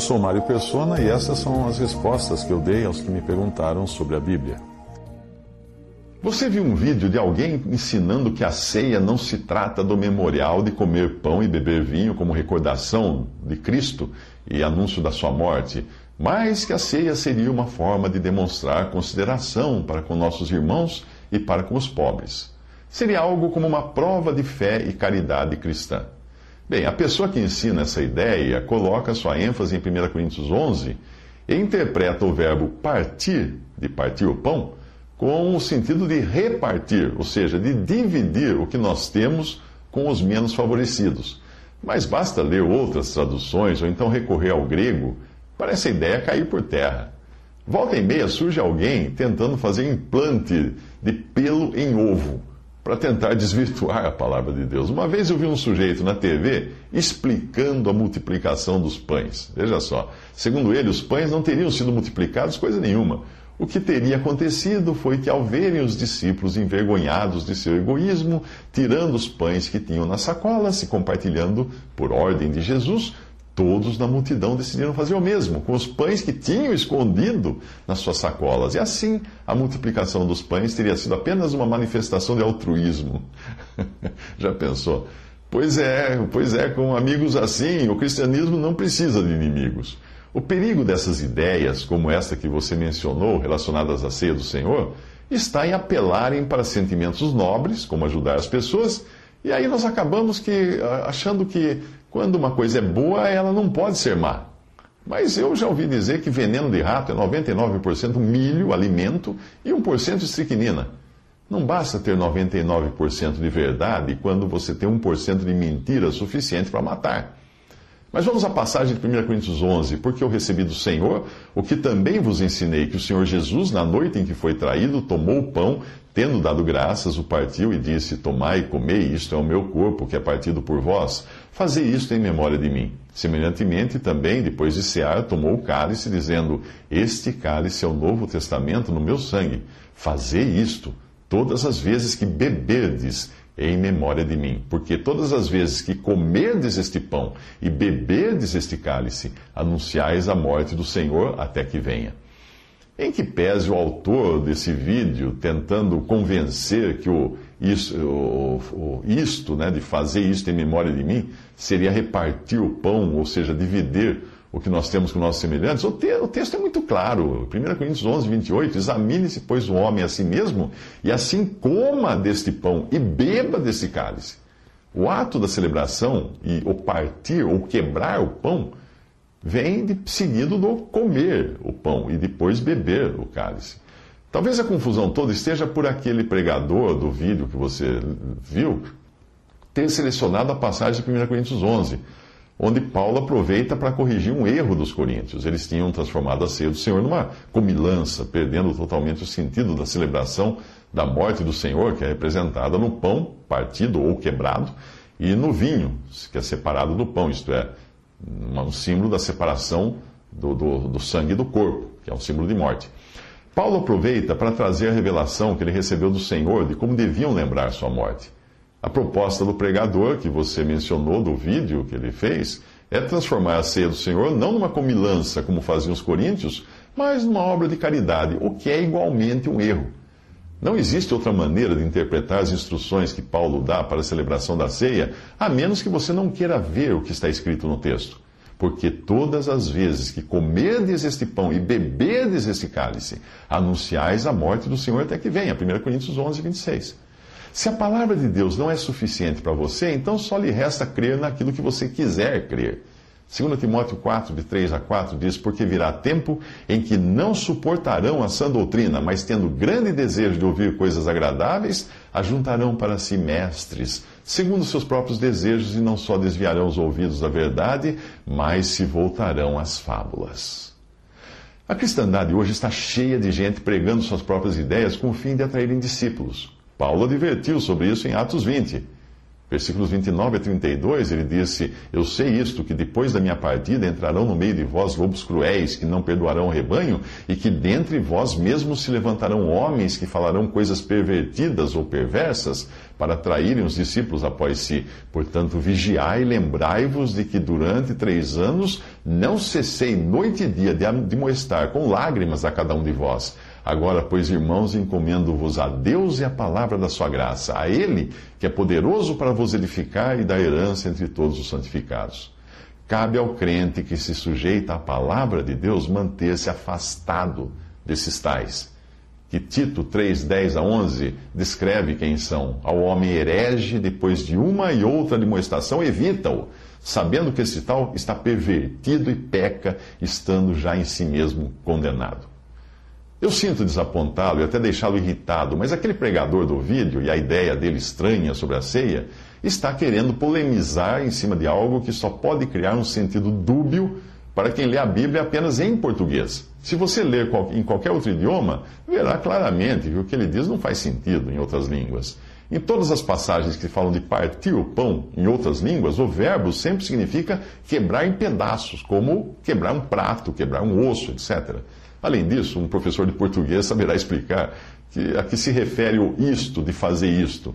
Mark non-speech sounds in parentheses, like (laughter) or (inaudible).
Eu sou Mário Persona e essas são as respostas que eu dei aos que me perguntaram sobre a Bíblia. Você viu um vídeo de alguém ensinando que a ceia não se trata do memorial de comer pão e beber vinho como recordação de Cristo e anúncio da sua morte, mas que a ceia seria uma forma de demonstrar consideração para com nossos irmãos e para com os pobres. Seria algo como uma prova de fé e caridade cristã. Bem, a pessoa que ensina essa ideia coloca sua ênfase em 1 Coríntios 11 e interpreta o verbo partir, de partir o pão, com o sentido de repartir, ou seja, de dividir o que nós temos com os menos favorecidos. Mas basta ler outras traduções ou então recorrer ao grego para essa ideia cair por terra. Volta e meia surge alguém tentando fazer implante de pelo em ovo para tentar desvirtuar a palavra de Deus. Uma vez eu vi um sujeito na TV explicando a multiplicação dos pães. Veja só, segundo ele, os pães não teriam sido multiplicados coisa nenhuma. O que teria acontecido foi que, ao verem os discípulos envergonhados de seu egoísmo, tirando os pães que tinham nas sacolas e compartilhando por ordem de Jesus, Todos na multidão decidiram fazer o mesmo, com os pães que tinham escondido nas suas sacolas. E assim, a multiplicação dos pães teria sido apenas uma manifestação de altruísmo. (laughs) Já pensou? Pois é, pois é, com amigos assim, o cristianismo não precisa de inimigos. O perigo dessas ideias, como esta que você mencionou, relacionadas à ceia do Senhor, está em apelarem para sentimentos nobres, como ajudar as pessoas, e aí nós acabamos que achando que quando uma coisa é boa, ela não pode ser má. Mas eu já ouvi dizer que veneno de rato é 99% milho, alimento, e 1% estricnina. Não basta ter 99% de verdade quando você tem 1% de mentira suficiente para matar. Mas vamos à passagem de 1 Coríntios 11. Porque eu recebi do Senhor o que também vos ensinei, que o Senhor Jesus, na noite em que foi traído, tomou o pão, tendo dado graças, o partiu e disse: Tomai e comei, isto é o meu corpo, que é partido por vós. Fazei isto em memória de mim. Semelhantemente, também, depois de cear, tomou o cálice, dizendo: Este cálice é o novo testamento no meu sangue. Fazei isto todas as vezes que beberdes em memória de mim. Porque todas as vezes que comerdes este pão e beberdes este cálice, anunciais a morte do Senhor até que venha. Em que pese o autor desse vídeo tentando convencer que o, isto, o, o, isto né, de fazer isto em memória de mim seria repartir o pão, ou seja, dividir o que nós temos com nossos semelhantes, o, te, o texto é muito claro. 1 Coríntios 11, 28. Examine-se, pois, o homem a si mesmo, e assim coma deste pão e beba desse cálice. O ato da celebração, e o partir ou quebrar o pão, vem de, seguido do comer o pão e depois beber o cálice. Talvez a confusão toda esteja por aquele pregador do vídeo que você viu ter selecionado a passagem de 1 Coríntios 11 onde Paulo aproveita para corrigir um erro dos coríntios. Eles tinham transformado a ceia do Senhor numa comilança, perdendo totalmente o sentido da celebração da morte do Senhor, que é representada no pão partido ou quebrado, e no vinho, que é separado do pão, isto é, um símbolo da separação do, do, do sangue do corpo, que é um símbolo de morte. Paulo aproveita para trazer a revelação que ele recebeu do Senhor de como deviam lembrar sua morte. A proposta do pregador, que você mencionou do vídeo que ele fez, é transformar a ceia do Senhor não numa comilança, como faziam os coríntios, mas numa obra de caridade, o que é igualmente um erro. Não existe outra maneira de interpretar as instruções que Paulo dá para a celebração da ceia, a menos que você não queira ver o que está escrito no texto. Porque todas as vezes que comerdes este pão e beberdes este cálice, anunciais a morte do Senhor até que venha. 1 Coríntios 11, 26. Se a palavra de Deus não é suficiente para você, então só lhe resta crer naquilo que você quiser crer. 2 Timóteo 4, de 3 a 4, diz: Porque virá tempo em que não suportarão a sã doutrina, mas tendo grande desejo de ouvir coisas agradáveis, ajuntarão para si mestres, segundo seus próprios desejos, e não só desviarão os ouvidos da verdade, mas se voltarão às fábulas. A cristandade hoje está cheia de gente pregando suas próprias ideias com o fim de atraírem discípulos. Paulo advertiu sobre isso em Atos 20. Versículos 29 a 32, ele disse: Eu sei isto, que depois da minha partida entrarão no meio de vós lobos cruéis, que não perdoarão o rebanho, e que dentre vós mesmos se levantarão homens que falarão coisas pervertidas ou perversas, para atraírem os discípulos após si. Portanto, vigiai e lembrai-vos de que durante três anos não cessei noite e dia de admoestar com lágrimas a cada um de vós Agora, pois, irmãos, encomendo-vos a Deus e a palavra da sua graça, a Ele, que é poderoso para vos edificar e dar herança entre todos os santificados. Cabe ao crente que se sujeita à palavra de Deus manter-se afastado desses tais. Que Tito 3, 10 a 11 descreve quem são. Ao homem herege, depois de uma e outra demonstração, evita-o, sabendo que esse tal está pervertido e peca, estando já em si mesmo condenado. Eu sinto desapontá-lo e até deixá-lo irritado, mas aquele pregador do vídeo e a ideia dele estranha sobre a ceia está querendo polemizar em cima de algo que só pode criar um sentido dúbio para quem lê a Bíblia apenas em português. Se você ler em qualquer outro idioma, verá claramente que o que ele diz não faz sentido em outras línguas. Em todas as passagens que falam de partir o pão em outras línguas, o verbo sempre significa quebrar em pedaços, como quebrar um prato, quebrar um osso, etc. Além disso, um professor de português saberá explicar que, a que se refere o isto de fazer isto.